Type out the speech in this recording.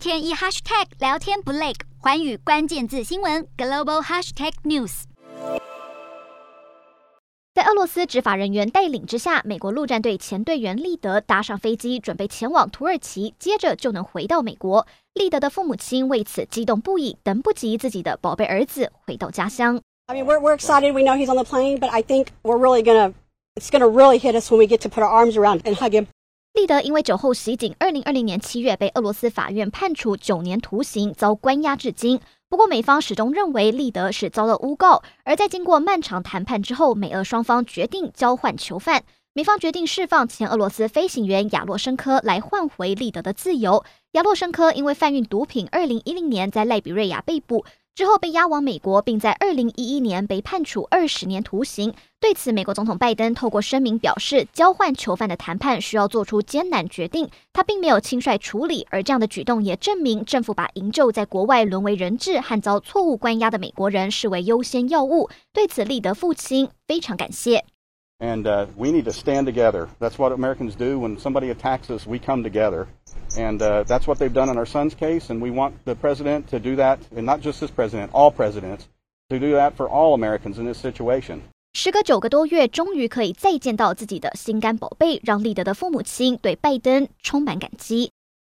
天一 hashtag 聊天不累，寰宇关键字新闻 global hashtag news。在俄罗斯执法人员带领之下，美国陆战队前队员利德搭上飞机，准备前往土耳其，接着就能回到美国。利德的父母亲为此激动不已，等不及自己的宝贝儿子回到家乡。I mean, we're we're excited. We know he's on the plane, but I think we're really gonna it's gonna really hit us when we get to put our arms around and hug him. 利德因为酒后袭警，二零二零年七月被俄罗斯法院判处九年徒刑，遭关押至今。不过，美方始终认为利德是遭到诬告。而在经过漫长谈判之后，美俄双方决定交换囚犯。美方决定释放前俄罗斯飞行员亚洛申科来换回利德的自由。亚洛申科因为贩运毒品，二零一零年在赖比瑞亚被捕。之后被押往美国，并在二零一一年被判处二十年徒刑。对此，美国总统拜登透过声明表示，交换囚犯的谈判需要做出艰难决定，他并没有轻率处理。而这样的举动也证明，政府把营救在国外沦为人质和遭错误关押的美国人视为优先要务。对此，利德父亲非常感谢。And we need to stand together. That's what Americans do when somebody attacks us. We come together. And that's what they've done in our son's case. And we want the president to do that, and not just this president, all presidents, to do that for all Americans in this situation. 时隔九个多月，终于可以再见到自己的心肝宝贝，让利德的父母亲对拜登充满感激。